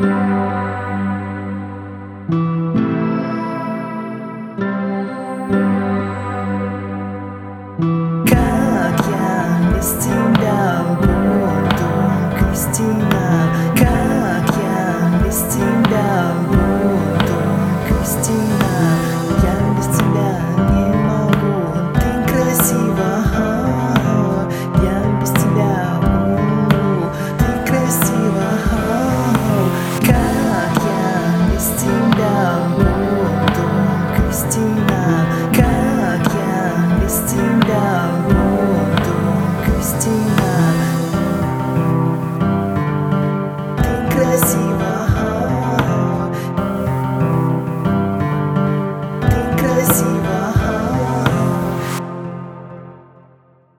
thank you. now.